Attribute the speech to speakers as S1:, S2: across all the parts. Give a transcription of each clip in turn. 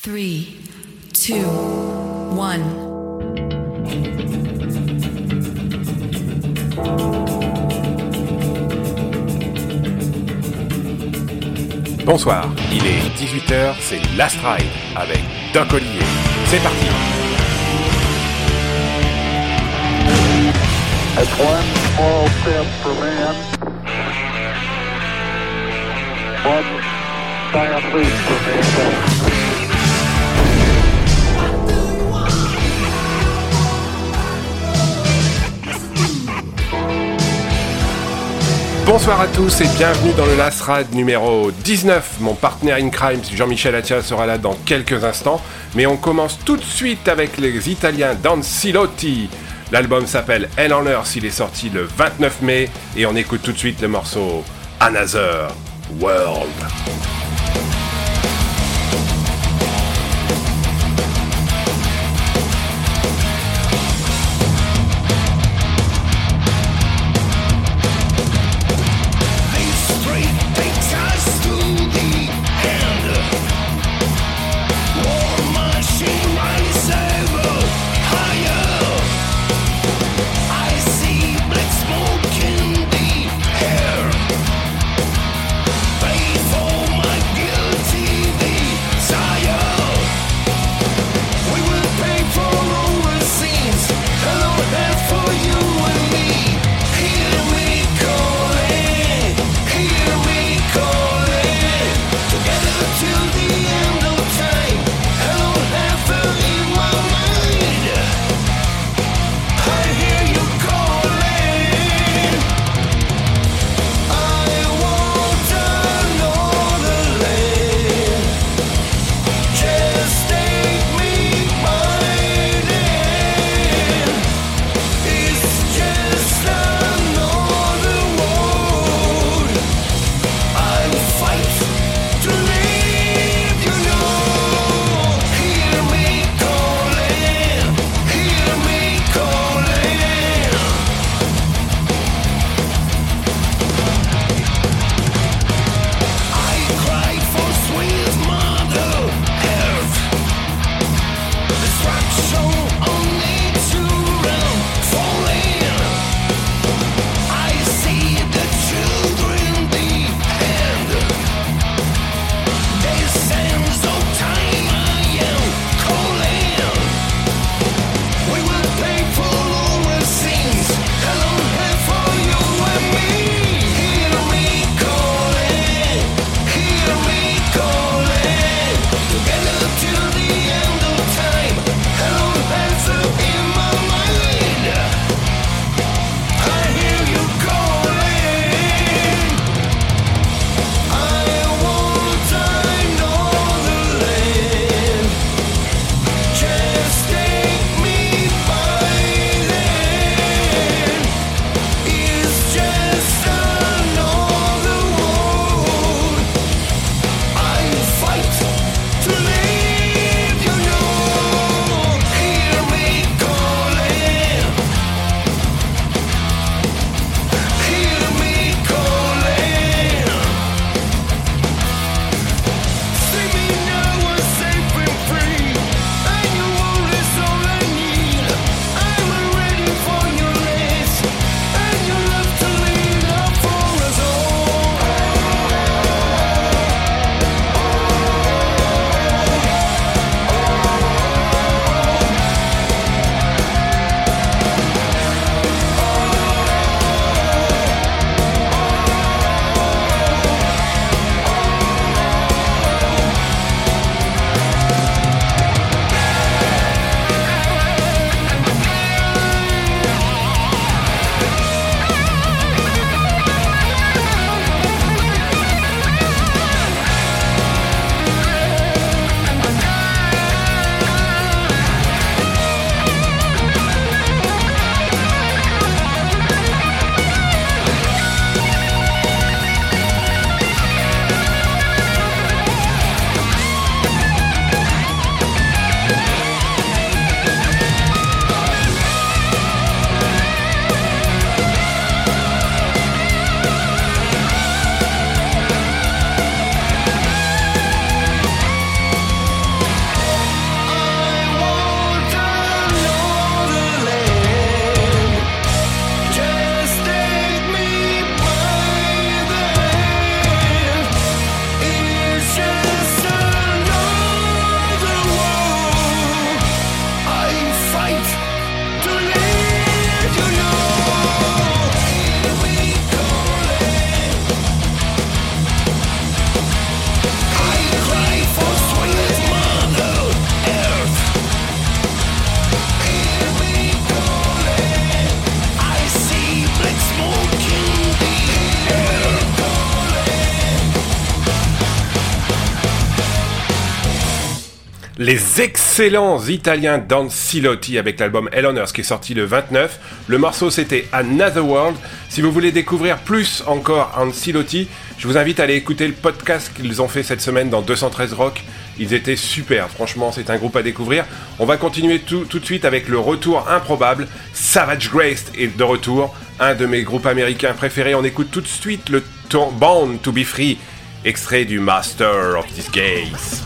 S1: Three, two, one.
S2: Bonsoir, il est 18h, c'est Last Ride avec Doc Olivier. C'est parti
S3: one
S2: Bonsoir à tous et bienvenue dans le Last Ride numéro 19. Mon partenaire in crime, Jean-Michel Attia, sera là dans quelques instants. Mais on commence tout de suite avec les Italiens Dancilotti. L'album s'appelle Hell on Earth, il est sorti le 29 mai et on écoute tout de suite le morceau Another World.
S1: Les excellents Italiens d'Ancilotti avec l'album Hell on Earth qui est sorti le 29. Le morceau c'était Another World. Si vous voulez découvrir plus encore Ancilotti, je vous invite à aller écouter le podcast qu'ils ont fait cette semaine dans 213 Rock. Ils étaient super, franchement c'est un groupe à découvrir. On va continuer tout, de suite avec le retour improbable. Savage Grace est de retour, un de mes groupes américains préférés. On écoute tout de suite le ton Born to be Free, extrait du Master of Disguise.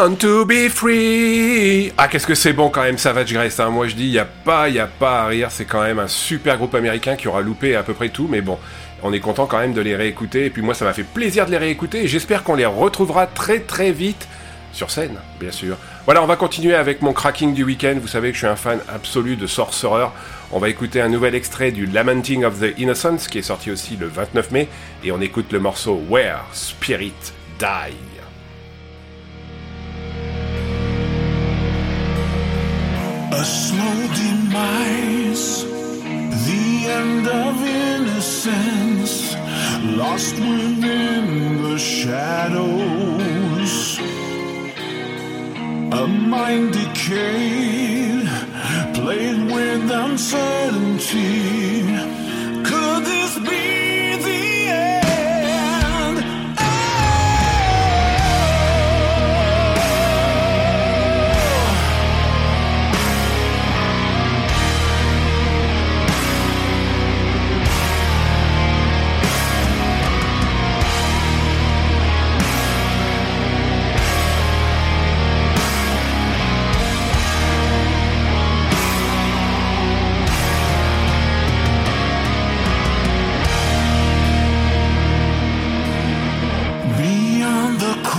S1: To be free. Ah, qu'est-ce que c'est bon quand même, Savage Grace. Hein. Moi, je dis, il y a pas, il a pas à rire. C'est quand même un super groupe américain qui aura loupé à peu près tout, mais bon, on est content quand même de les réécouter. Et puis moi, ça m'a fait plaisir de les réécouter. J'espère qu'on les retrouvera très très vite sur scène, bien sûr. Voilà, on va continuer avec mon cracking du week-end. Vous savez que je suis un fan absolu de Sorcerer. On va écouter un nouvel extrait du Lamenting of the Innocents qui est sorti aussi le 29 mai. Et on écoute le morceau Where Spirit Die.
S4: A slow demise, the end of innocence. lost within the shadows. A mind decayed, played with uncertainty. Could this be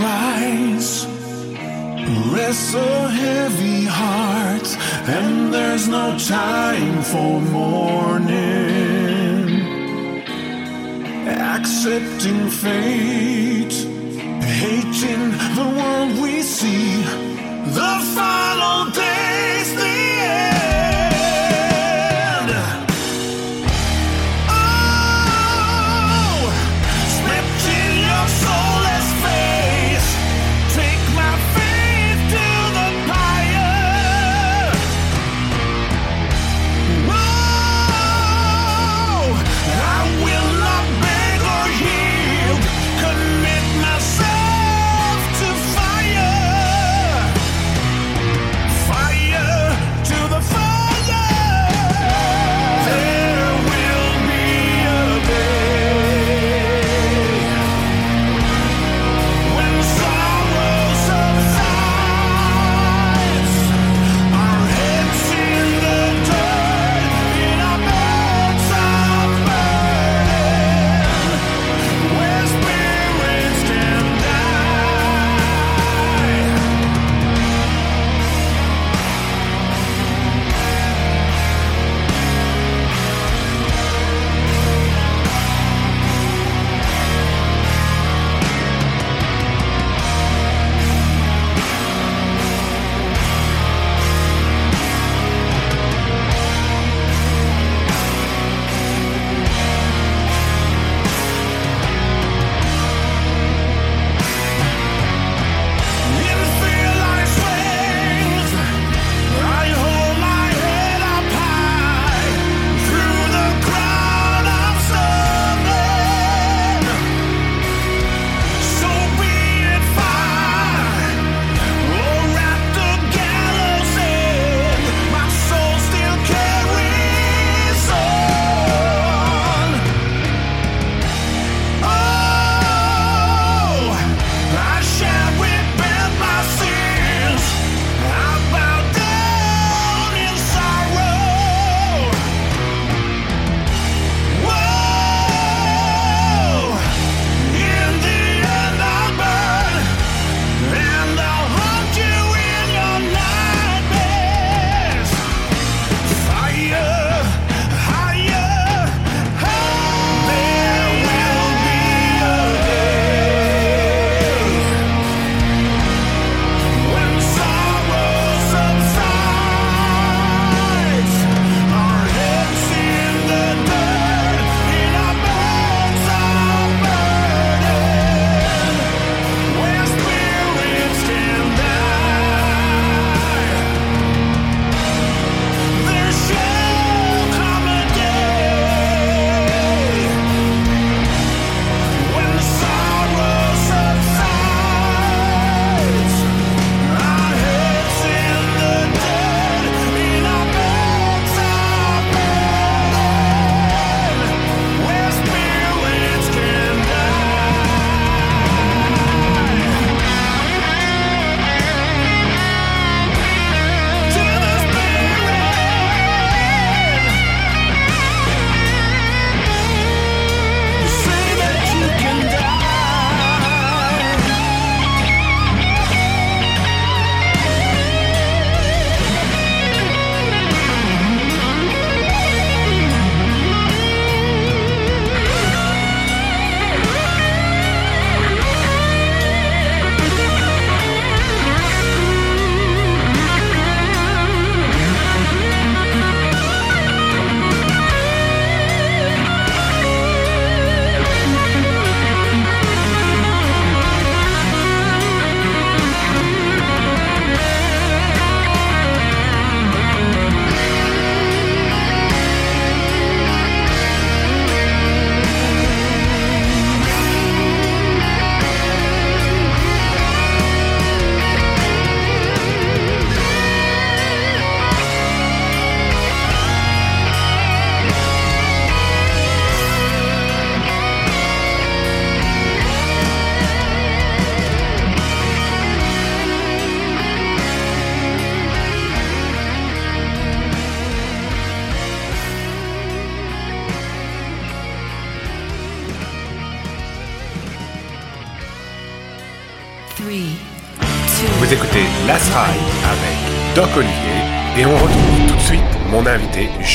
S4: cries a heavy heart, and there's no time for mourning. Accepting fate, hating the world we see, the final days,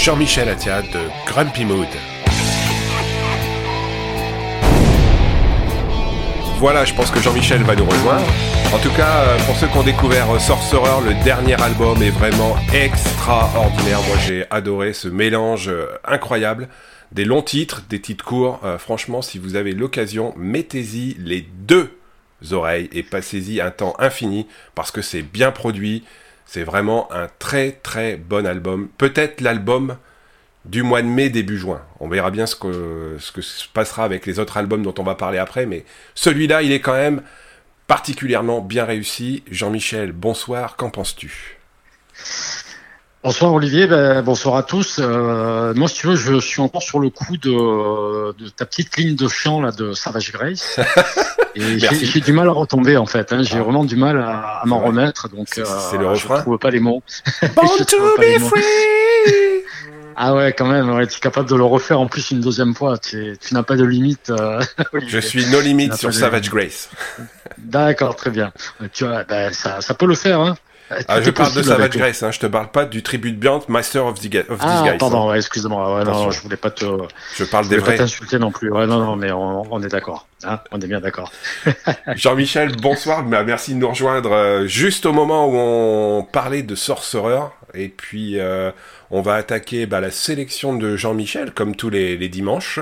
S2: Jean-Michel Atia de Grumpy Mood. Voilà, je pense que Jean-Michel va nous rejoindre. En tout cas, euh, pour ceux qui ont découvert euh, Sorcerer, le dernier album est vraiment extraordinaire. Moi, j'ai adoré ce mélange euh, incroyable. Des longs titres, des titres courts. Franchement, si vous avez l'occasion, mettez-y les deux oreilles et passez-y un temps infini parce que c'est bien produit. C'est vraiment un très très bon album. Peut-être l'album du mois de mai, début juin. On verra bien ce que, ce que se passera avec les autres albums dont on va parler après, mais celui-là, il est quand même particulièrement bien réussi. Jean-Michel, bonsoir, qu'en penses-tu?
S5: Bonsoir Olivier, ben, bonsoir à tous. Euh, moi, si tu veux, je suis encore sur le coup de, de ta petite ligne de chant là de Savage Grace. Et j'ai du mal à retomber en fait. Hein. J'ai
S2: Ah.
S5: vraiment du mal à, à m'en remettre. Donc,
S2: C'est-
S5: euh,
S2: le refrain
S5: Je trouve pas les mots.
S2: Born to be free
S5: Ah ouais, quand même. Ouais, tu es capable de le refaire en plus une deuxième fois. Tu, tu n'as pas de limite. euh,
S2: Je suis no limit
S5: n'a
S2: sur
S5: de-
S2: Savage Grace.
S5: D'accord, très bien. Tu vois, ben, ça, ça peut le faire. Hein.
S2: Ah,
S5: Tout
S2: je parle de Savage Grace, hein, je te parle pas du tribute band Master of, the of
S5: Ah,
S2: Disguise.
S5: pardon,
S2: hein.
S5: ouais, excuse-moi. Ouais, non, je voulais pas te,
S2: Je parle
S5: je
S2: des
S5: voulais pas t'insulter non plus. Ouais, non, non, mais on, on est d'accord. Hein, on est bien d'accord.
S2: Jean-Michel, bonsoir, merci de nous rejoindre euh, juste au moment où on parlait de Sorcerer. Et puis, euh, on va attaquer bah, la sélection de Jean-Michel, comme tous les, les dimanches.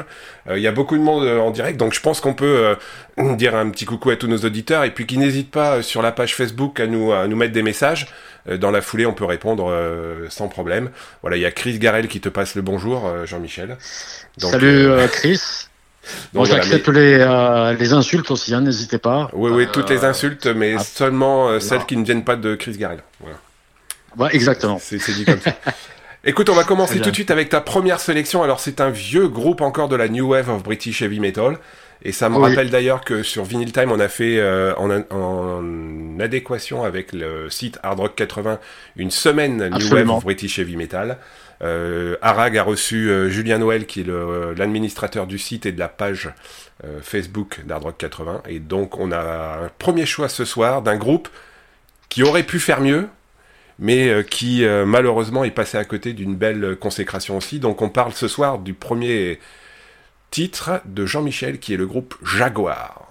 S2: Euh, Il y a beaucoup de monde euh, en direct, donc je pense qu'on peut dire un petit coucou à tous nos auditeurs. Et puis qu'ils n'hésitent pas sur la page Facebook à nous, à nous mettre des messages. Dans la foulée, on peut répondre sans problème. Voilà, il y a Chris Garel qui te passe le bonjour, Jean-Michel.
S5: Salut Chris.
S2: donc voilà,
S5: j'accepte les, euh, les insultes aussi, hein, n'hésitez pas.
S2: Oui, oui,
S5: Euh,
S2: toutes les insultes, mais
S5: ah,
S2: seulement euh, celles qui ne viennent pas de Chris Garel. Voilà.
S5: Ouais, exactement.
S2: C'est dit comme ça. Écoute, on va commencer tout de suite avec ta première sélection. Alors, c'est un vieux groupe encore de la New Wave of British Heavy Metal. Et ça me
S5: Oui.
S2: rappelle d'ailleurs que sur Vinyl Time, on a fait euh, en, en adéquation avec le site Hard Rock 80 une semaine New Wave of British Heavy Metal. Euh, Arag a reçu euh, Julien Noël, qui est le- l'administrateur du site et de la page euh, Facebook d'Hard Rock 80. Et donc, on a un premier choix ce soir d'un groupe qui aurait pu faire mieux, mais euh, qui euh, malheureusement est passé à côté d'une belle consécration aussi. Donc on parle ce soir du premier titre de Jean-Michel qui est le groupe Jaguar.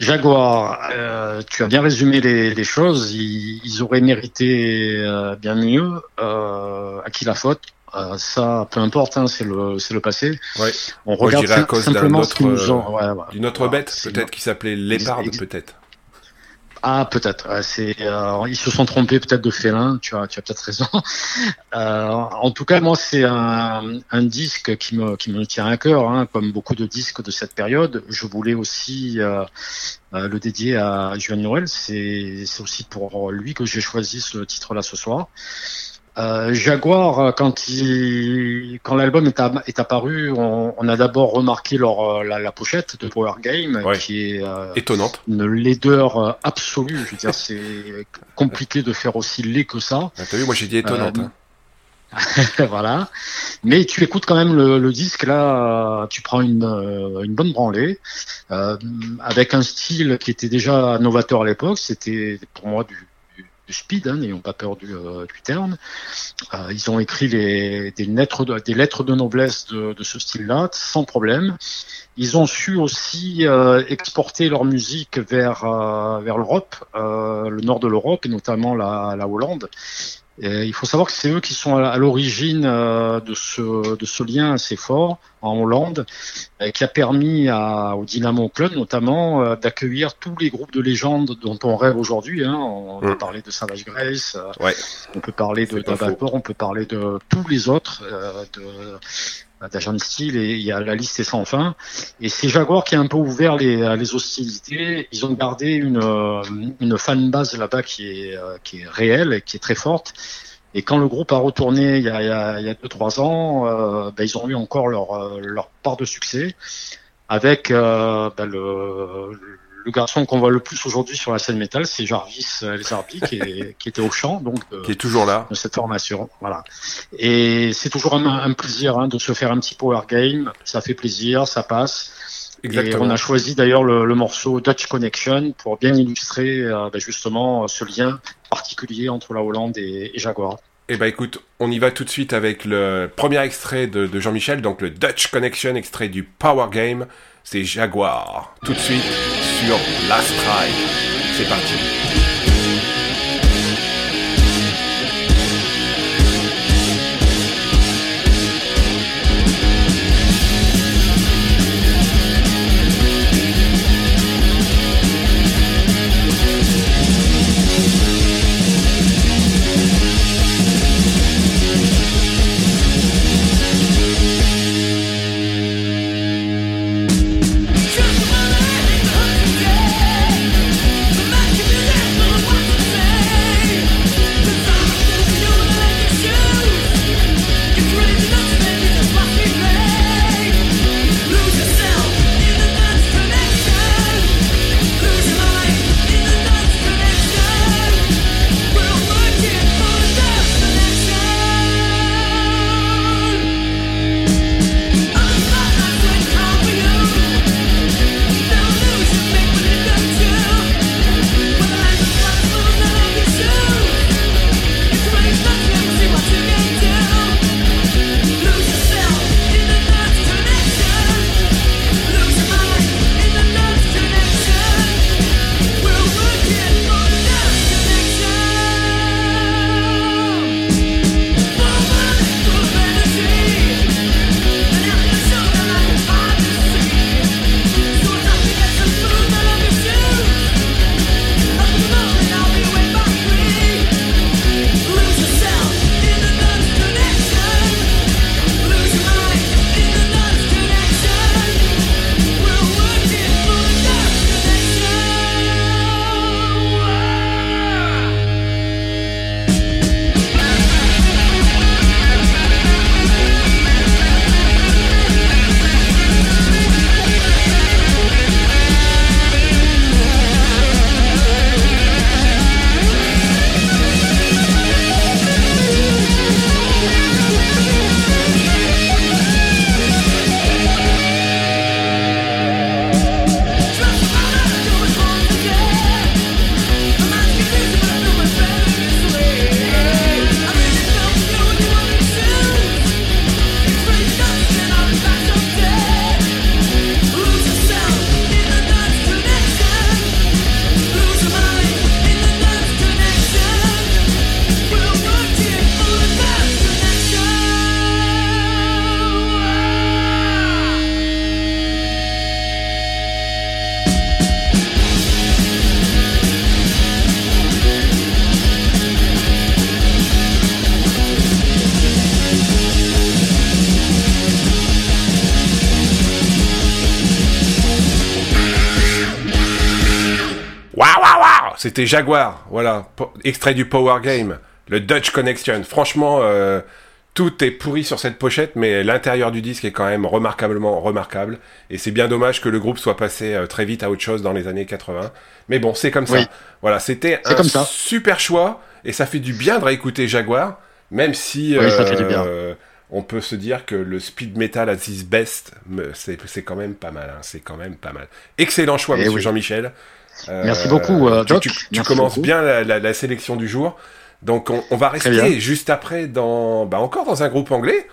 S5: Jaguar, euh, tu as bien résumé les, les choses. Ils, ils auraient mérité euh, bien mieux. Euh, à qui la faute Ça, peu importe, hein, c'est le, le passé.
S2: Ouais.
S5: On regarde
S2: à cause
S5: simplement ce qu'ils nous ont. ouais, ouais.
S2: D'une autre bête, peut-être qui s'appelait Léopard,
S5: Ex-
S2: peut-être.
S5: Ah, peut-être. euh, ils se sont trompés peut-être de félin. Tu as, tu as peut-être raison. Euh, en tout cas, moi, c'est un, un disque qui me, qui me tient à cœur, hein, comme beaucoup de disques de cette période. Je voulais aussi euh, le dédier à Juan Noël. C'est, c'est aussi pour lui que j'ai choisi ce titre-là ce soir. Euh, Jaguar, euh, quand il, quand l'album est, apparu, on, on a d'abord remarqué leur, euh, la, la pochette de Power Game,
S2: Ouais.
S5: qui est euh,
S2: Étonnante.
S5: une laideur euh, absolue. Je veux dire, c'est compliqué de faire aussi laid que ça.
S2: Ah, T'as vu, moi j'ai dit étonnante.
S5: Euh,
S2: hein.
S5: voilà. Mais tu écoutes quand même le, le disque là, tu prends une, une bonne branlée euh, avec un style qui était déjà novateur à l'époque. C'était pour moi du, du speed, hein, n'ayons pas peur du, euh, du terme. Euh, ils ont écrit les, des, lettres de, des lettres de noblesse de, de ce style-là sans problème. Ils ont su aussi euh, exporter leur musique vers euh, vers l'Europe, euh, le nord de l'Europe et notamment la, la Hollande. Et il faut savoir que c'est eux qui sont à l'origine euh, de ce de ce lien assez fort en Hollande, euh, qui a permis à, au Dynamo Club notamment euh, d'accueillir tous les groupes de légendes dont on rêve aujourd'hui. Hein. On
S2: Mm.
S5: parlé de Savage Grace,
S2: Ouais.
S5: on peut parler de
S2: C'est pas faux.
S5: Dabapor, on peut parler de tous les autres, euh, de d'Agent Steel et il y a la liste est sans fin. Et c'est Jaguar qui a un peu ouvert les, les hostilités. Ils ont gardé une, euh, une fanbase là-bas qui est, euh, qui est réelle et qui est très forte. Et quand le groupe a retourné il y a, il y a, il y a deux trois ans, euh, ben, ils ont eu encore leur, euh, leur part de succès avec euh, ben, le, le garçon qu'on voit le plus aujourd'hui sur la scène métal, c'est Jarvis euh, Les Arby qui, est- qui était au chant donc de,
S2: Qui est toujours là.
S5: de cette formation. Voilà. Et c'est toujours un, un plaisir hein, de se faire un petit power game. Ça fait plaisir, ça passe. Et
S2: Exactement.
S5: on a choisi d'ailleurs le, le morceau Dutch Connection pour bien illustrer euh, ben, justement ce lien particulier entre la Hollande et, et Jaguar.
S2: Eh ben écoute, on y va tout de suite avec le premier extrait de, de Jean-Michel, donc le Dutch Connection, extrait du Power Game. C'est Jaguar. Tout de suite sur Last Ride. C'est parti. C'était Jaguar, voilà, extrait du Power Game, le Dutch Connection. Franchement, euh, tout est pourri sur cette pochette, mais l'intérieur du disque est quand même remarquablement remarquable. Et c'est bien dommage que le groupe soit passé euh, très vite à autre chose dans les années 80. Mais bon, c'est comme ça.
S5: Oui.
S2: Voilà, c'était un
S5: comme ça.
S2: super choix, et ça fait du bien de réécouter Jaguar, même si
S5: Oui, ça fait du bien.
S2: euh, on peut se dire que le speed metal at its best, c'est quand même pas mal. hein, c'est quand même pas mal. Excellent choix,
S5: Eh
S2: monsieur
S5: oui.
S2: Jean-Michel. Euh,
S5: Merci beaucoup, euh,
S2: tu-
S5: Doc.
S2: Tu, tu
S5: Merci
S2: commences
S5: beaucoup.
S2: bien la, la- la sélection du jour. Donc on, on va rester juste après dans, bah, encore dans un groupe anglais.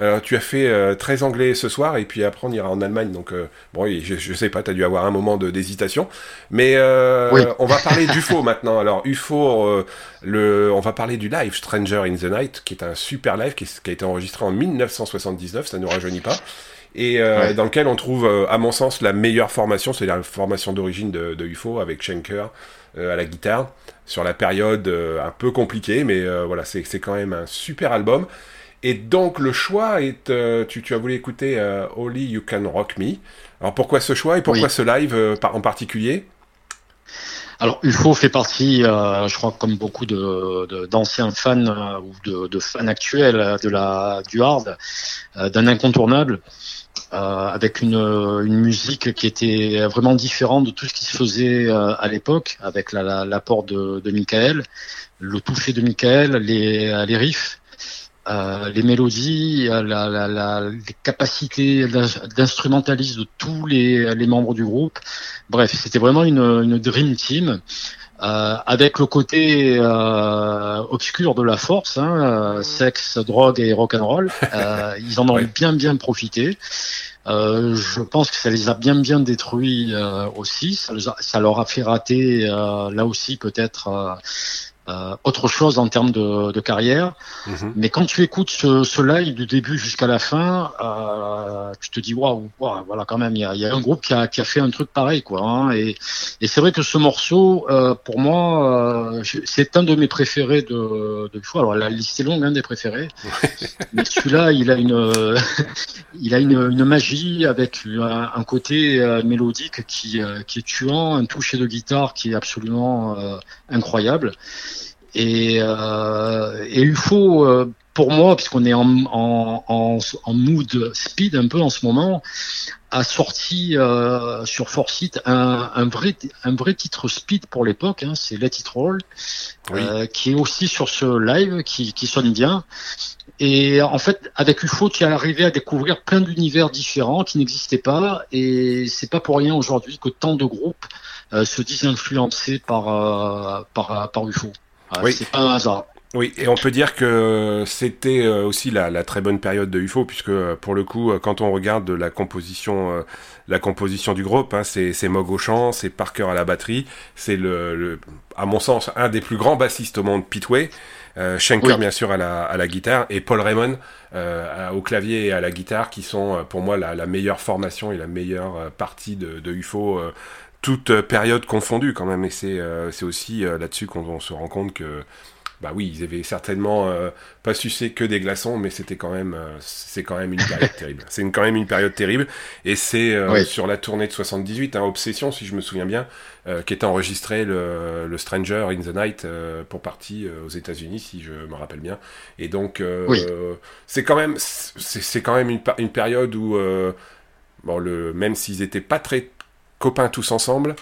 S2: Euh, tu as fait euh, très anglais ce soir et puis après on ira en Allemagne. Donc euh, bon, je, je sais pas, tu as dû avoir un moment de- d'hésitation. Mais euh,
S5: Oui.
S2: on va parler d'UFO maintenant. Alors UFO, euh, le, on va parler du live Stranger in the Night, qui est un super live qui, qui a été enregistré en 1979. Ça ne nous rajeunit pas. Et euh,
S5: Ouais.
S2: dans lequel on trouve, euh, à mon sens, la meilleure formation, c'est la formation d'origine de, de UFO avec Schenker euh, à la guitare sur la période un peu compliquée, mais voilà, c'est quand même un super album. Et donc le choix est, tu, tu as voulu écouter Only You Can Rock Me. Alors pourquoi ce choix et pourquoi
S5: Oui.
S2: ce live par- en particulier?
S5: Alors UFO fait partie, euh, je crois, comme beaucoup de d'anciens fans euh, ou de, de fans actuels de la du hard, euh, d'un incontournable. Euh, avec une, une musique qui était vraiment différente de tout ce qui se faisait euh, à l'époque, avec la- la- l'apport de, de Michael, le toucher de Michael, les, les riffs. euh, les mélodies, euh, la, la, la, les capacités d'instrumentalisme de tous les, les membres du groupe. Bref, c'était vraiment une, une dream team. Euh, avec le côté euh, obscur de la force, hein, euh, sexe, drogue et rock and roll, euh, ils en ont
S2: Ouais.
S5: bien bien profité. Euh, je pense que ça les a bien bien détruits euh, aussi. Ça, ça leur a fait rater euh, là aussi peut-être euh, autre chose en termes de, de carrière.
S2: Mhm.
S5: Mais quand tu écoutes ce, ce live du début jusqu'à la fin, euh, tu te dis waouh, waouh, voilà quand même, il y a, y a un groupe qui a, qui a fait un truc pareil quoi. hein. et et c'est vrai que ce morceau, euh, pour moi, euh, c'est un de mes préférés de de fois. Alors la liste est longue, un des préférés. Mais celui-là, il a une il a une, une magie avec un, un côté euh, mélodique qui euh, qui est tuant, un toucher de guitare qui est absolument euh, incroyable. Et, euh, et UFO, euh, pour moi, puisqu'on est en, en, en, en mood speed un peu en ce moment, a sorti euh, sur Forsyth un, un, vrai, un vrai titre speed pour l'époque, hein, c'est Let It Roll,
S2: Oui.
S5: euh, qui est aussi sur ce live, qui, qui sonne bien. Et en fait, avec UFO, tu es arrivé à découvrir plein d'univers différents qui n'existaient pas, et c'est pas pour rien aujourd'hui que tant de groupes euh, se disent influencés par, euh, par, par UFO. Euh,
S2: Oui.
S5: C'est pas un hasard.
S2: Oui, et on peut dire que c'était euh, aussi la, la très bonne période de UFO, puisque euh, pour le coup, euh, quand on regarde la composition, la composition du groupe, hein, c'est c'est Mog au chant, c'est Parker à la batterie, c'est le, le, à mon sens, un des plus grands bassistes au monde, Pete Way, euh, Schenker
S5: Oui.
S2: bien sûr à la, à la guitare, et Paul Raymond euh, au clavier et à la guitare, qui sont pour moi la, la meilleure formation et la meilleure partie de, de UFO. euh, toute euh, période confondue quand même et c'est euh, aussi euh, là-dessus qu'on on se rend compte que bah oui, ils avaient certainement euh, pas sucé que des glaçons, mais c'était quand même, c'est quand même une période terrible. C'est quand même une période terrible, et c'est
S5: Oui.
S2: sur la tournée de 78, hein, Obsession, si je me souviens bien, qui était enregistré le, le Stranger in the Night pour partie aux États-Unis, si je me rappelle bien. Et donc,
S5: Oui.
S2: c'est quand même, c'est quand même une, période où, bon, le, même s'ils étaient pas très copains tous ensemble,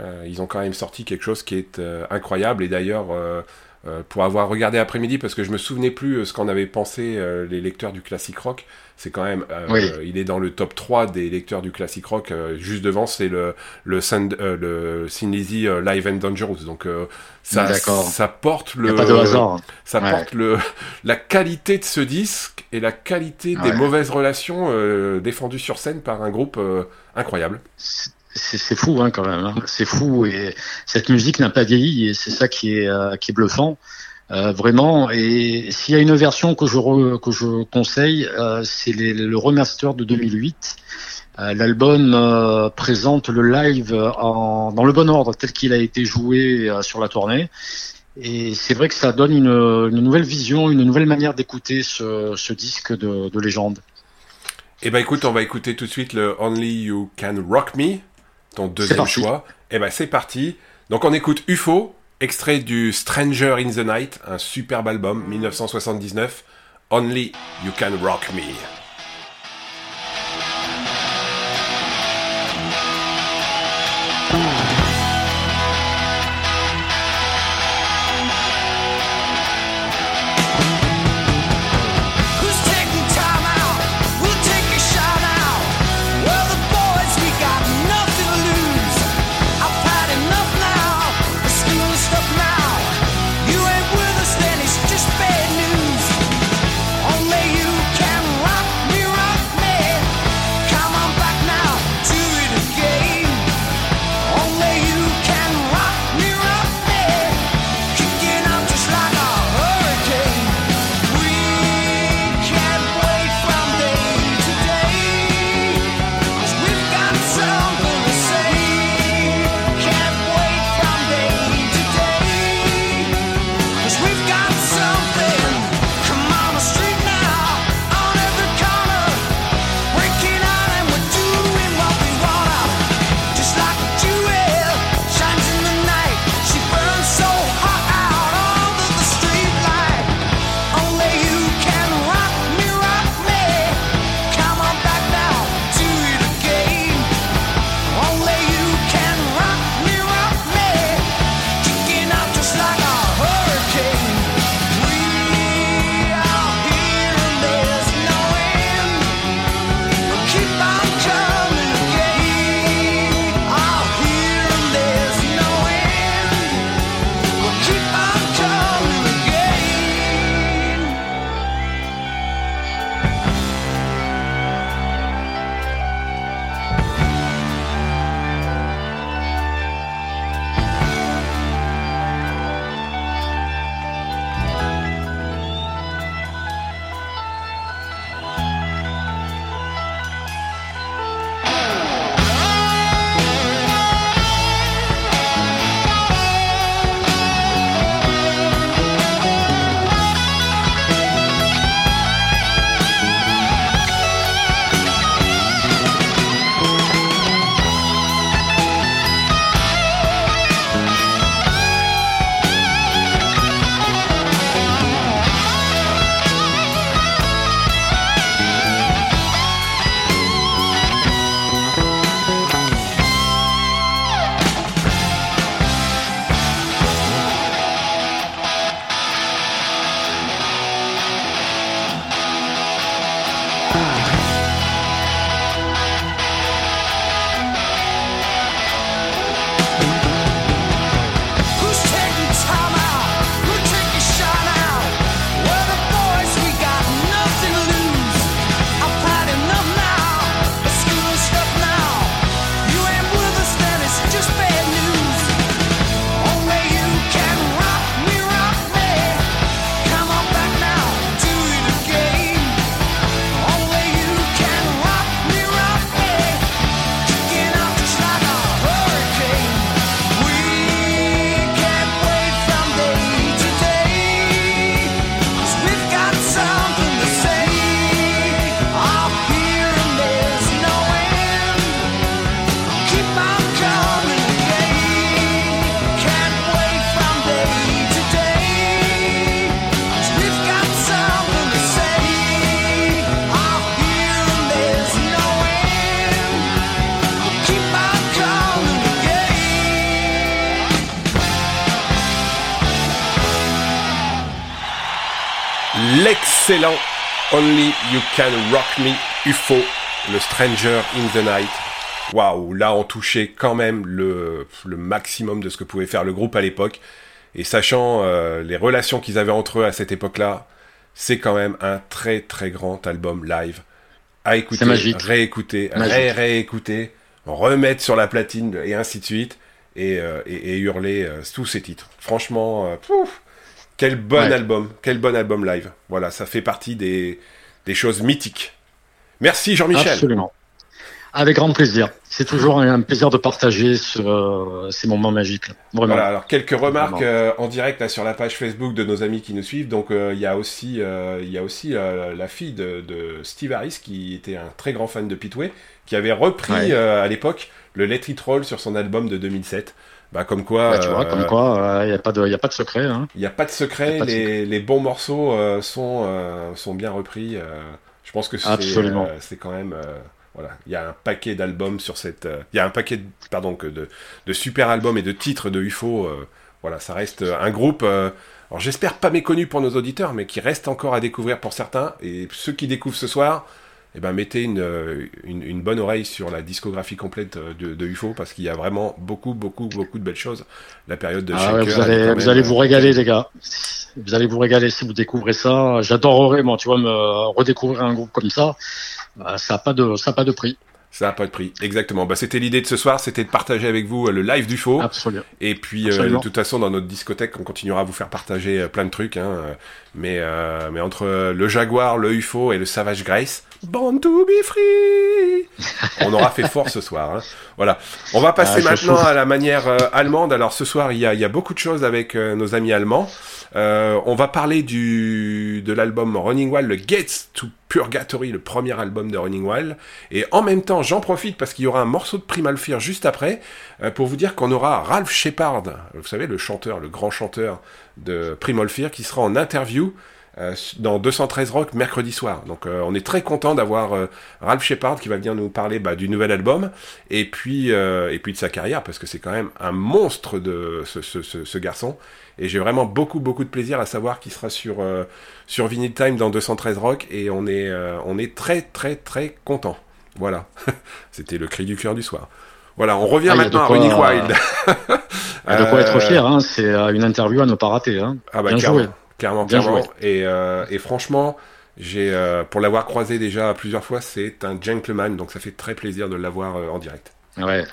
S2: euh, ils ont quand même sorti quelque chose qui est euh, incroyable. Et d'ailleurs, euh, pour avoir regardé après-midi, parce que je me souvenais plus ce qu'en avaient pensé les lecteurs du classique rock, c'est quand même,
S5: Oui.
S2: il est dans le top 3 des lecteurs du classique rock. juste devant, c'est le le, Sand- le Sin Lizzy Live and Dangerous. Donc ça, ça porte le,
S5: pas de hasard.
S2: ça
S5: Ouais.
S2: porte le la qualité de ce disque et la qualité des
S5: Ouais.
S2: mauvaises relations euh, défendues sur scène par un groupe euh, incroyable.
S5: C'est fou hein, quand même. hein. C'est fou et cette musique n'a pas vieilli et c'est ça qui est euh, qui est bluffant. Euh, vraiment. Et s'il y a une version que je re- que je conseille, euh, c'est le remaster de 2008. Euh, L'album euh, présente le live en, dans le bon ordre tel qu'il a été joué euh, sur la tournée. Et c'est vrai que ça donne une, une nouvelle vision, une nouvelle manière d'écouter ce, ce disque de, de légende.
S2: Eh ben écoute, on va écouter tout de suite le Only You Can Rock Me, ton deuxième choix. Eh ben c'est parti. Donc on écoute UFO, extrait du Stranger in the Night, un superbe album 1979. Only You Can Rock Me.
S4: Only You Can Rock
S2: Me UFO, le Stranger in the Night. Waouh, là on touchait quand même le, le maximum de ce que pouvait faire le groupe à l'époque. Et sachant euh, les relations qu'ils avaient entre eux à cette époque-là, c'est quand même un très très grand album live à écouter, réécouter, ré réécouter, remettre sur la platine et ainsi de suite et, euh, et, et hurler euh, tous ces titres. Franchement, euh, pouf, quel bon
S5: Ouais.
S2: album, quel bon album live. Voilà, ça fait partie des, des choses mythiques. Merci Jean-Michel.
S5: Absolument. Avec grand plaisir. C'est toujours un plaisir de partager ce, euh, ces moments magiques. Vraiment.
S2: Voilà, alors quelques remarques euh, en direct là, sur la page Facebook de nos amis qui nous suivent. Donc euh, il y a aussi, il y a aussi la fille de, de Steve Harris qui était un très grand fan de Pitway, qui avait repris
S5: Ouais.
S2: à l'époque le Let It Roll sur son album de 2007. Bah comme quoi,
S5: Bah, tu vois,
S2: euh,
S5: comme quoi, il n'y a, pas de- y a pas de secret. Hein.
S2: il n'y a pas de secret,
S5: pas de
S2: les, les bons morceaux euh, sont, euh, sont bien repris. je pense que c'est c'est quand même... voilà, il y a un paquet d'albums sur cette... Il y a un paquet, de, pardon, que de, de super albums et de titres de UFO. voilà, ça reste un groupe... alors j'espère pas méconnu pour nos auditeurs, mais qui reste encore à découvrir pour certains. Et ceux qui découvrent ce soir, eh ben mettez une, euh, une, une bonne oreille sur la discographie complète euh, de, de UFO, parce qu'il y a vraiment beaucoup, beaucoup, beaucoup de belles choses. La période de
S5: Ah ouais, vous allez, vous allez
S2: euh,
S5: vous régaler, les gars. Vous allez vous régaler si vous découvrez ça. J'adorerais, moi, tu vois, me redécouvrir un groupe comme ça. Euh, Ça n'a pas de, ça a pas de prix.
S2: Ça n'a pas de prix, exactement. Bah, c'était l'idée de ce soir, c'était de partager avec vous euh, le live du faux.
S5: Absolument.
S2: Et puis, euh, de toute façon, dans notre discothèque, on continuera à vous faire partager euh, plein de trucs. Hein, euh, mais, euh, mais entre le Jaguar, le UFO et le Savage Grace, Born to be free On aura fait fort ce soir. Hein. Voilà. On va passer
S5: Ah,
S2: maintenant à la manière allemande. Alors ce soir, il y a, y a beaucoup de choses avec nos amis allemands. Euh, on va parler du de l'album Running Wild, le Gates to Purgatory, le premier album de Running Wild. Et en même temps, j'en profite parce qu'il y aura un morceau de Primal Fear juste après euh, pour vous dire qu'on aura Ralph Shepard, vous savez le chanteur, le grand chanteur de Primal Fear, qui sera en interview dans 213 Rock mercredi soir. Donc euh, on est très content d'avoir euh, Ralph Shepard qui va venir nous parler bah, du nouvel album et puis euh, et puis de sa carrière parce que c'est quand même un monstre de ce, ce, ce, ce garçon et j'ai vraiment beaucoup beaucoup de plaisir à savoir qu'il sera sur euh, sur Vinyl Time dans 213 Rock et on est euh, on est très très très content. Voilà, c'était le cri du cœur du soir. Voilà, on revient
S5: Ah,
S2: maintenant à
S5: quoi,
S2: Running
S5: euh,
S2: Wild.
S5: Il y a de quoi
S2: Euh,
S5: être fier. Hein. C'est euh, une interview à ne pas rater. Hein.
S2: Ah bah
S5: Bien joué.
S2: Clairement,
S5: Bien
S2: clairement. Et, euh, et franchement, j'ai euh, pour l'avoir croisé déjà plusieurs fois, c'est un gentleman, donc ça fait très plaisir de l'avoir euh, en direct.
S5: Ouais.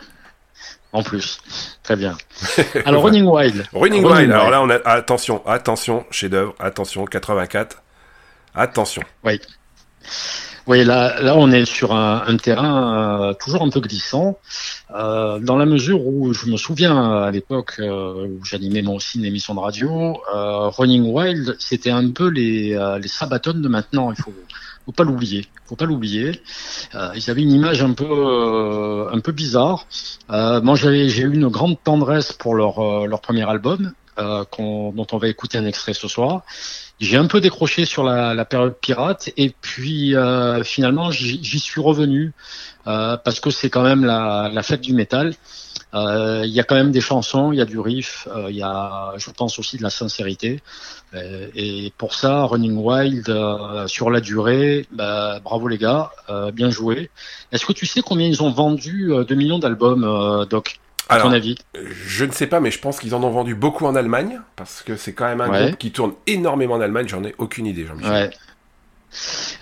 S5: En plus. Très bien. Alors, Running Wild.
S2: Running Wild. Alors là, on a attention, attention, chef-d'œuvre, attention, 84. Attention.
S5: Oui. Oui, là, là, on est sur un, terrain euh, toujours un peu glissant, euh, dans la mesure où je me souviens à l'époque euh, où j'animais moi aussi une émission de radio, euh, Running Wild, c'était un peu les, euh, les de maintenant. Il faut, faut pas l'oublier. Faut pas l'oublier. Euh, ils avaient une image un peu, euh, un peu bizarre. Euh, moi, j'avais, j'ai eu une grande tendresse pour leur, euh, leur premier album, euh, dont on va écouter un extrait ce soir. J'ai un peu décroché sur la, la période pirate et puis euh, finalement j'y suis revenu euh, parce que c'est quand même la, la fête du métal. Euh, Il y a quand même des chansons, il y a du riff, euh, il y a, je pense aussi de la sincérité. Euh, et pour ça, Running Wild sur la durée, bah, bravo les gars, bien joué. Est-ce que tu sais combien ils ont vendu de millions d'albums, Doc?
S2: Alors,
S5: ton avis
S2: je ne sais pas, mais je pense qu'ils en ont vendu beaucoup en Allemagne, parce que c'est quand même un
S5: Ouais.
S2: groupe qui tourne énormément en Allemagne. J'en ai aucune idée, Jean-Michel.
S5: Ouais.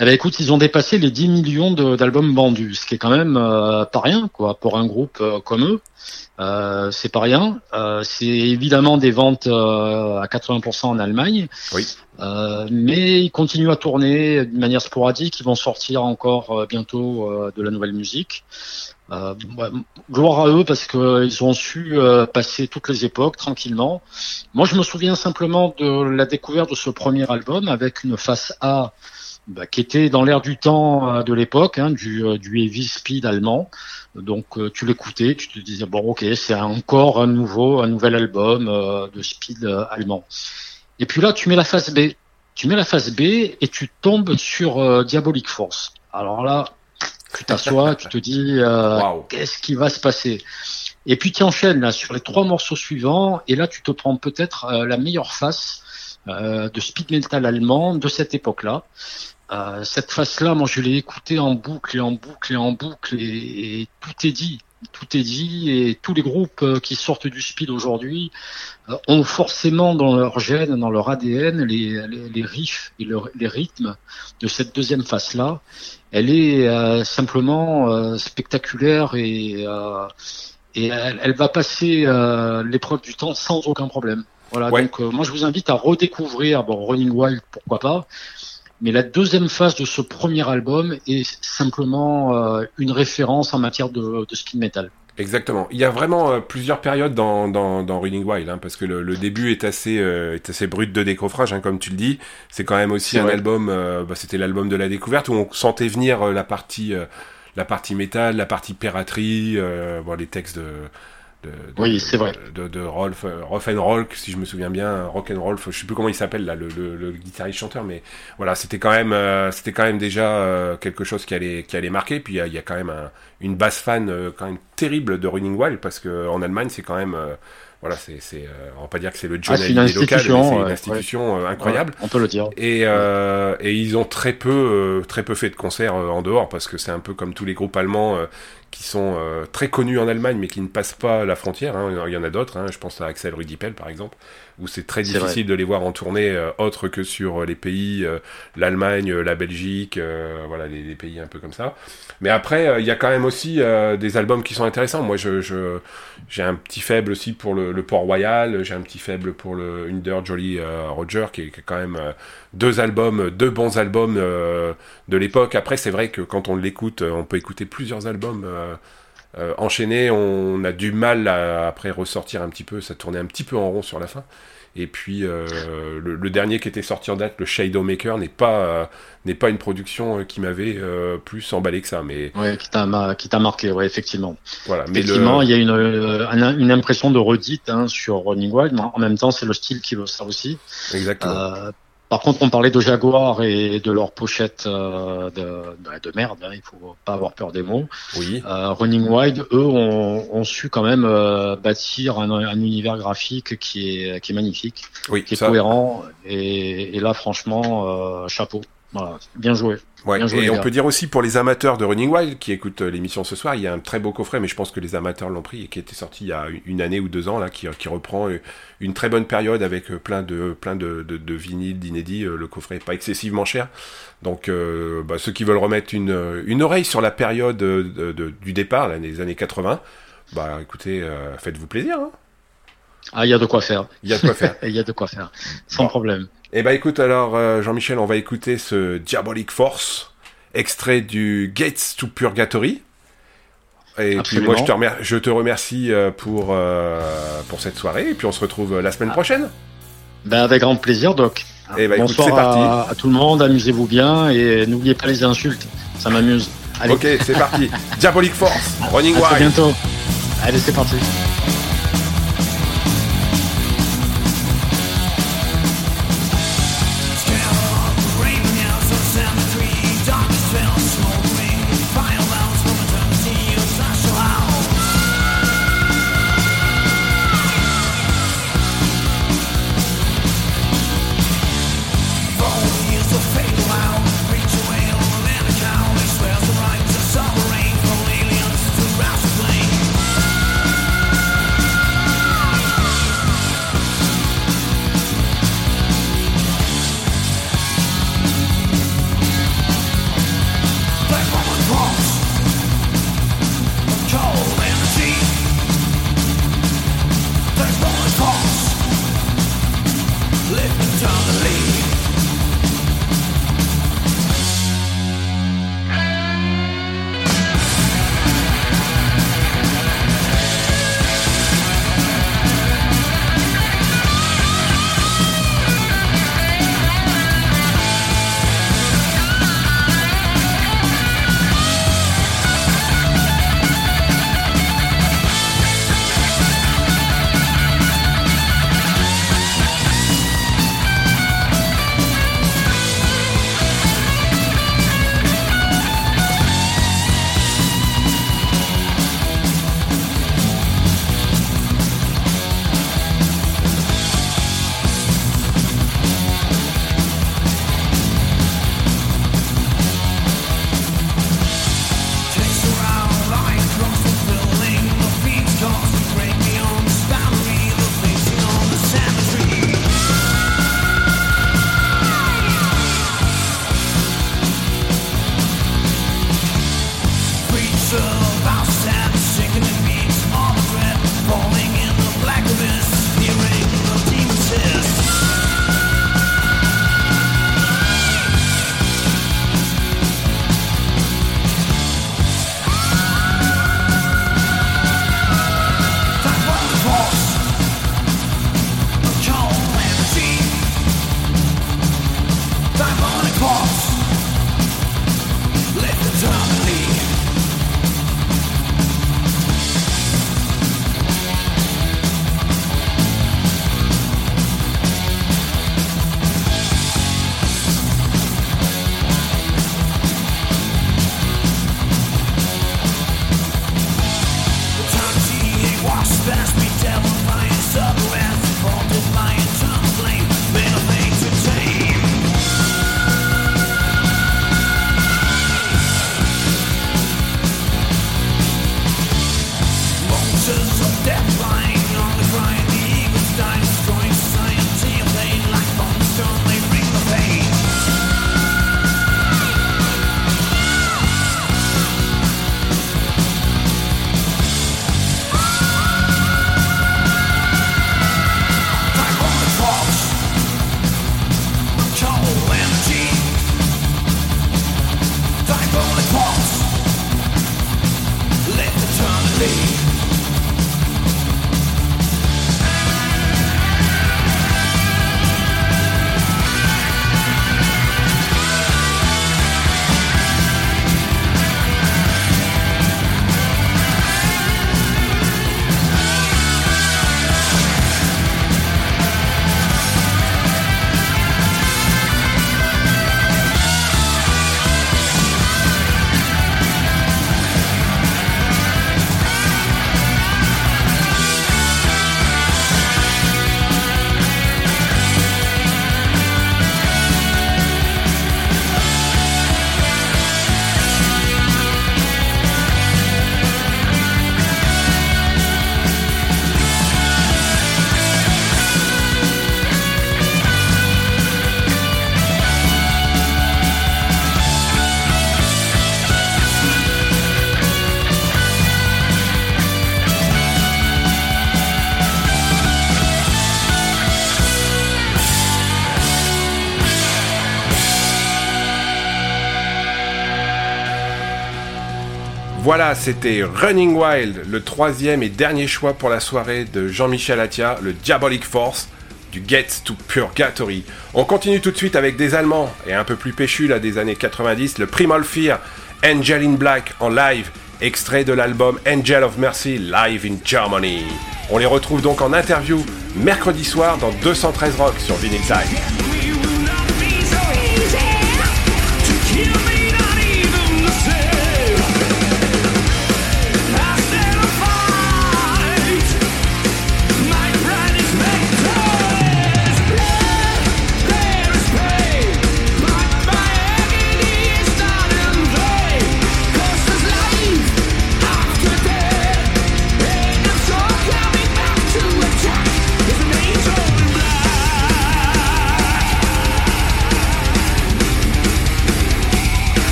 S5: Eh ben écoute, ils ont dépassé les 10 millions d'albums vendus, ce qui est quand même euh, pas rien quoi pour un groupe euh, comme eux. Euh, c'est pas rien. Euh, c'est évidemment des ventes euh, à 80% en Allemagne.
S2: Oui.
S5: Euh, mais ils continuent à tourner d'une manière sporadique. Ils vont sortir encore euh, bientôt euh, de la nouvelle musique. Euh, gloire à eux parce qu'ils ont su euh, passer toutes les époques tranquillement. Moi, je me souviens simplement de la découverte de ce premier album avec une face A bah, qui était dans l'air du temps euh, de l'époque, hein, du, euh, du heavy speed allemand. Donc euh, tu l'écoutais, tu te disais bon ok c'est encore un nouveau, un nouvel album euh, de speed euh, allemand. Et puis là tu mets la face B, tu mets la face B et tu tombes sur euh, Diabolic Force. Alors là tu t'assois, tu te dis euh, qu'est-ce qui va se passer? Et puis tu enchaînes là sur les trois morceaux suivants et là tu te prends peut-être euh, la meilleure face euh, de speed metal allemand de cette époque-là. Euh, cette phase-là, moi, je l'ai écouté en boucle et en boucle et en boucle et, et tout est dit. Tout est dit et tous les groupes euh, qui sortent du speed aujourd'hui euh, ont forcément dans leur gène, dans leur ADN, les, les, les riffs et le- les rythmes de cette deuxième phase-là. Elle est euh, simplement euh, spectaculaire et, euh, et elle, elle va passer l'épreuve du temps sans aucun problème. Voilà,
S2: Ouais.
S5: donc moi je vous invite à redécouvrir bon, Running Wild, pourquoi pas, mais la deuxième phase de ce premier album est simplement euh, une référence en matière de, de speed metal.
S2: Exactement. Il y a vraiment euh, plusieurs périodes dans, dans, dans Running Wild, hein, parce que le, le début est assez, euh, est assez brut de décoffrage, hein, comme tu le dis. C'est quand même aussi un
S5: vrai.
S2: album, bah, c'était l'album de la découverte où on sentait venir la partie, la partie métal, la partie piraterie, euh, bon, les textes de, de, de-
S5: Oui, c'est vrai.
S2: de, de Rolf, euh, Rolf and Rolf, si je me souviens bien, Rock and Rolf, je sais plus comment il s'appelle là, le, le, le guitariste chanteur, mais voilà, c'était quand même, euh, c'était quand même déjà euh, quelque chose qui allait, qui allait marquer. Puis il y y a quand même un- une base fan euh, quand même terrible de Running Wild parce que en Allemagne c'est quand même, euh, voilà, c'est, c'est, euh, on va pas dire que c'est le
S5: Ah, c'est une
S2: Hallyday local, mais
S5: institution,
S2: c'est une
S5: ouais,
S2: institution euh, incroyable.
S5: On peut le dire.
S2: Et, euh, et ils ont très peu, euh, très peu fait de concerts euh, en dehors parce que c'est un peu comme tous les groupes allemands euh, qui sont euh, très connus en Allemagne mais qui ne passent pas la frontière. hein. Il y en a d'autres. hein. Je pense à Axel Rudipel par exemple, où c'est très difficile de les voir en tournée euh, autre que sur euh, les pays, euh, l'Allemagne, euh, la Belgique, euh, voilà les, les pays un peu comme ça. Mais après, euh, il y a quand même aussi euh, des albums qui sont intéressants. Moi, je, je j'ai un petit faible aussi pour le, le Port Royal. J'ai un petit faible pour le Under Jolly Roger, qui est, qui est quand même deux albums, deux bons albums euh, de l'époque. Après, c'est vrai que quand on l'écoute, on peut écouter plusieurs albums euh, enchaînés. On a du mal à après ressortir un petit peu. Ça tournait un petit peu en rond sur la fin. Et puis euh, le, le dernier qui était sorti en date, le Shadow Maker, n'est pas euh, n'est pas une production qui m'avait plus emballé que ça. Mais
S5: Ouais, qui t'a marqué, ouais, effectivement.
S2: voilà. Mais
S5: Effectivement,
S2: le,
S5: il y a une, un- une impression de redite hein, sur Running Wild, mais en même temps, c'est le style qui veut ça aussi.
S2: exactement.
S5: Par contre, on parlait de Jaguar et de leur pochette euh, de, bah, de merde. Hein, il faut pas avoir peur des mots.
S2: oui.
S5: Euh, Running Wild, eux, ont, ont su quand même euh, bâtir un, un univers graphique qui est, qui est magnifique,
S2: Oui.
S5: qui est
S2: ça-
S5: cohérent. Et, et là, franchement, euh, chapeau. Voilà, bien joué.
S2: Ouais,
S5: Bien joué,
S2: et on
S5: gars.
S2: peut dire aussi pour les amateurs de Running Wild qui écoutent euh, l'émission ce soir, il y a un très beau coffret, mais je pense que les amateurs l'ont pris et qui était sorti il y a une année ou deux ans là, qui, qui reprend euh, une très bonne période avec euh, plein de plein de, de, de vinyles, d'inédits. Euh, Le coffret est pas excessivement cher, donc euh, bah, ceux qui veulent remettre une euh, une oreille sur la période euh, de- de- du départ, là, des années 80, bah écoutez, euh, faites-vous plaisir. hein.
S5: Ah, il y a de quoi faire.
S2: Il y a de quoi faire.
S5: Il y a de quoi faire. Sans
S2: Bon.
S5: problème.
S2: Eh ben écoute alors euh, Jean-Michel, on va écouter ce Diabolic Force, extrait du Gates to Purgatory. Et
S5: Absolument.
S2: puis moi je te, remer- je te remercie euh, pour, euh, pour cette soirée et puis on se retrouve la semaine prochaine.
S5: Ben, avec grand plaisir, Doc.
S2: Eh ben, écoute,
S5: Bonsoir
S2: c'est parti.
S5: À, à tout le monde, amusez-vous bien et n'oubliez pas les insultes, ça m'amuse.
S2: Ok, c'est parti. Diabolic Force, Running
S5: à
S2: Wild.
S5: bientôt. Allez, c'est parti.
S4: Voilà, c'était Running Wild, le troisième et dernier choix pour la soirée de Jean-Michel Attia, le Diabolic Force du Gates to Purgatory. On continue tout de suite avec des Allemands et un peu plus péchus là des années 90, le Primal Fear, Angel in Black en live, extrait de l'album Angel of Mercy live in Germany. On les retrouve donc en interview mercredi soir dans 213 Rock sur Vinyl Time.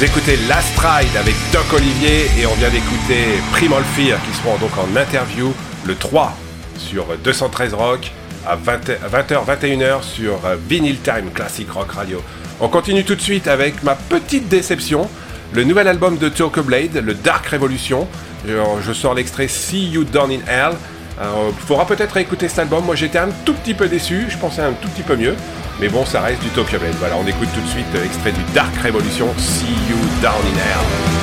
S4: Vous écoutez Last Ride avec Doc Olivier et on vient d'écouter Primal Fear qui seront donc en interview le 3 sur 213 Rock à 20, h 21h sur Vinyl Time Classic Rock Radio. On continue tout de suite avec ma petite déception, le nouvel album de Turco Blade, le Dark Revolution. Je, sors l'extrait See You Down in Hell. Il faudra peut-être écouter cet album. Moi j'étais un tout petit peu déçu, je pensais un tout petit peu mieux. Mais bon, ça reste du Tokyo Blade. Voilà, on écoute tout de suite euh, extrait du Dark Revolution, See You Down in Hell.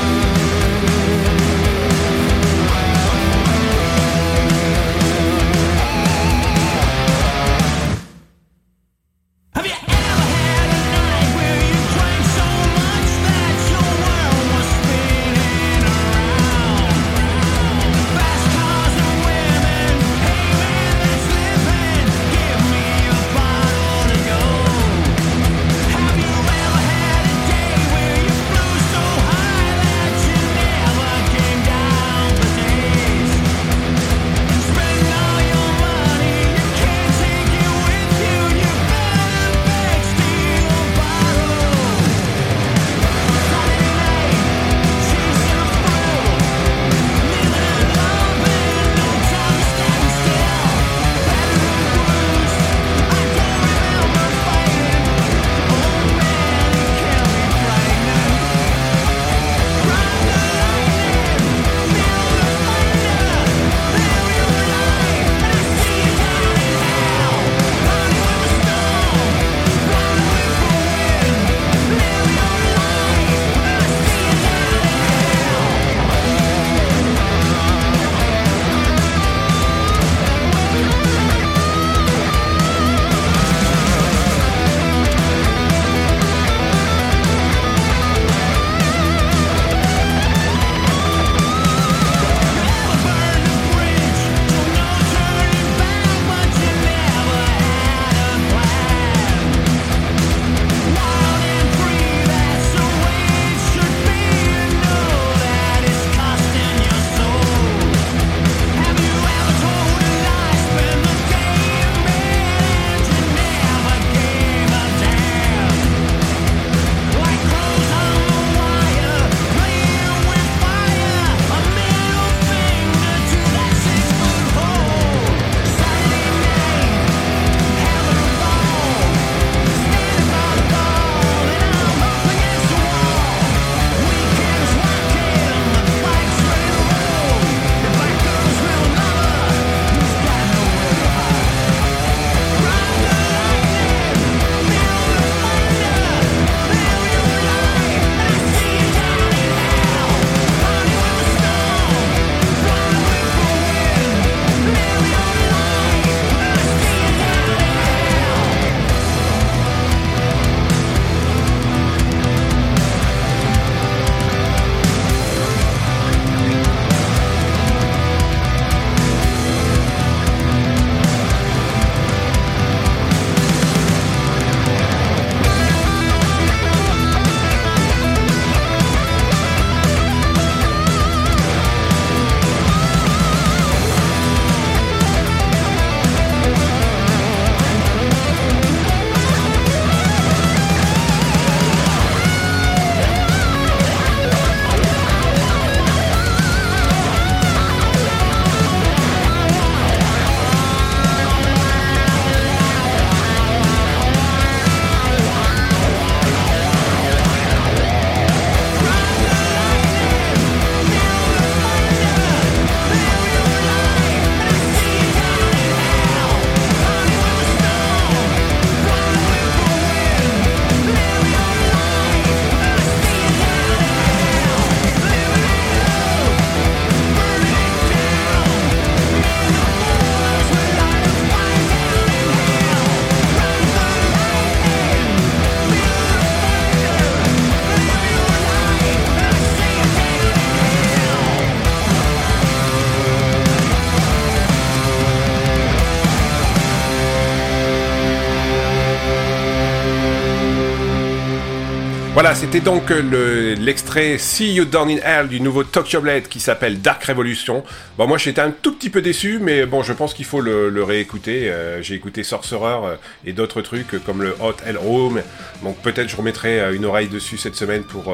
S4: Voilà, c'était donc euh, le- l'extrait See You Down in Hell du nouveau Tokyo Blade qui s'appelle Dark Revolution. Bon, moi j'étais un tout petit peu déçu, mais bon, je pense qu'il faut le, réécouter. Euh, J'ai écouté Sorcerer euh, et d'autres trucs comme le Hot Hell Room. Donc peut-être je remettrai une oreille dessus cette semaine pour,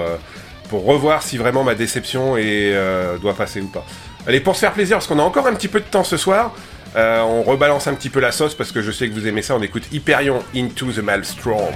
S4: pour revoir si vraiment ma déception est, doit passer ou pas. Allez, pour se faire plaisir, parce qu'on a encore un petit peu de temps ce soir, on rebalance un petit peu la sauce parce que je sais que vous aimez ça. On écoute Hyperion Into the Maelstrom.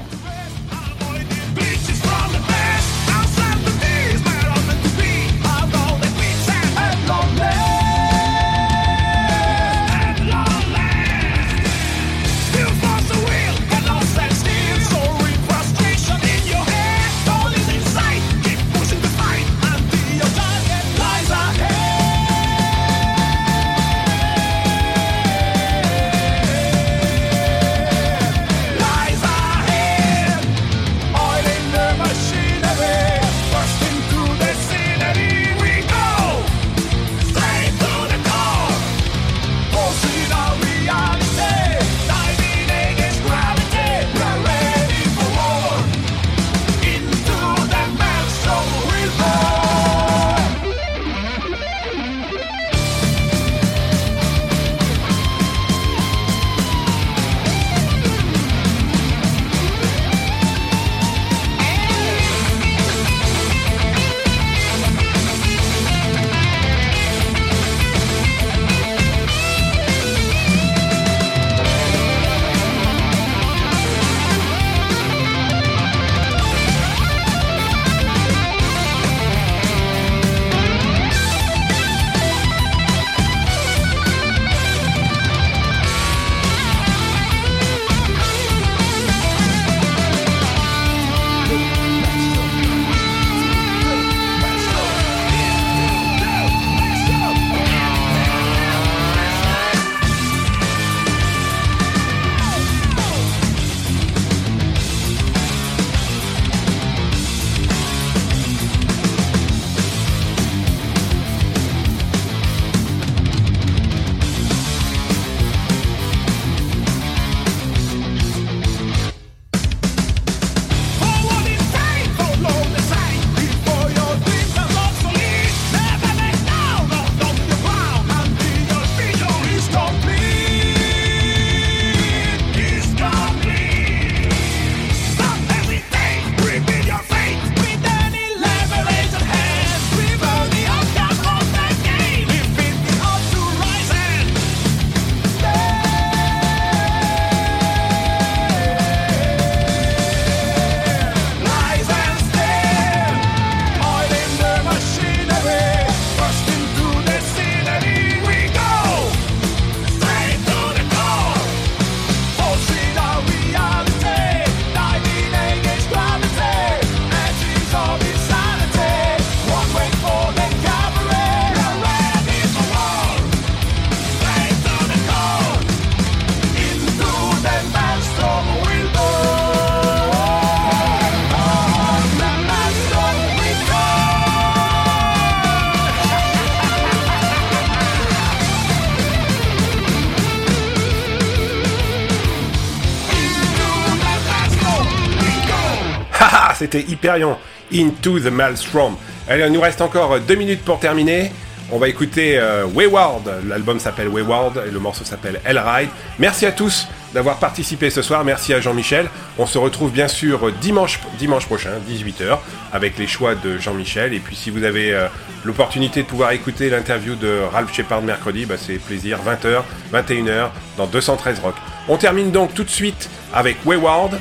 S4: C'était Hyperion Into the Maelstrom. Allez, il nous reste encore deux minutes pour terminer. On va écouter euh, Wayward. L'album s'appelle Wayward et le morceau s'appelle Hell Ride. Merci à tous d'avoir participé ce soir. Merci à Jean-Michel. On se retrouve bien sûr dimanche, dimanche prochain, 18h, avec les choix de Jean-Michel. Et puis si vous avez euh, l'opportunité de pouvoir écouter l'interview de Ralph Shepard mercredi, bah, c'est plaisir. 20h, 21h, dans 213 Rock. On termine donc tout de suite avec Wayward.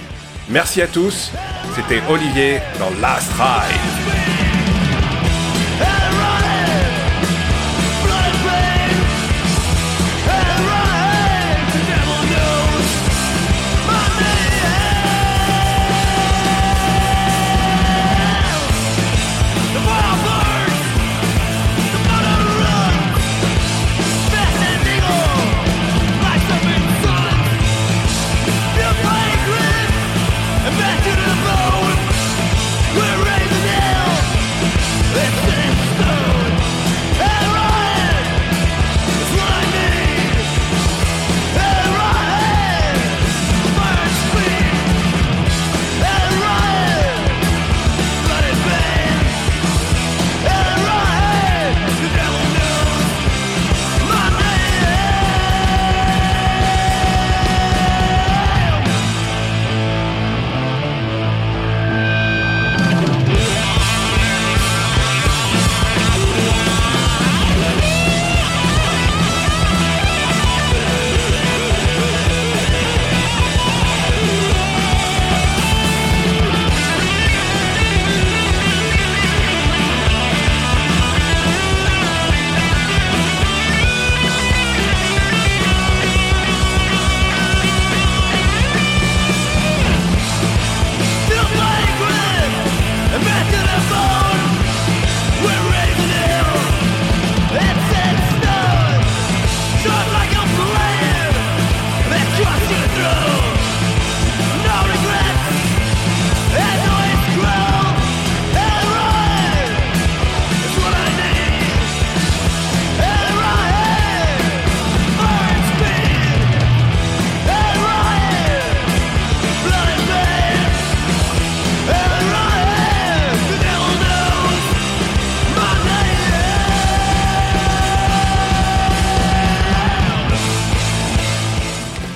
S4: Merci à tous. C'était Olivier dans Last Ride.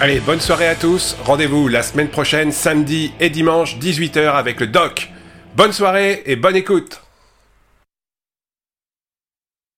S2: Allez, bonne soirée à tous. Rendez-vous la semaine prochaine, samedi et dimanche, 18h avec le doc. Bonne soirée et bonne écoute.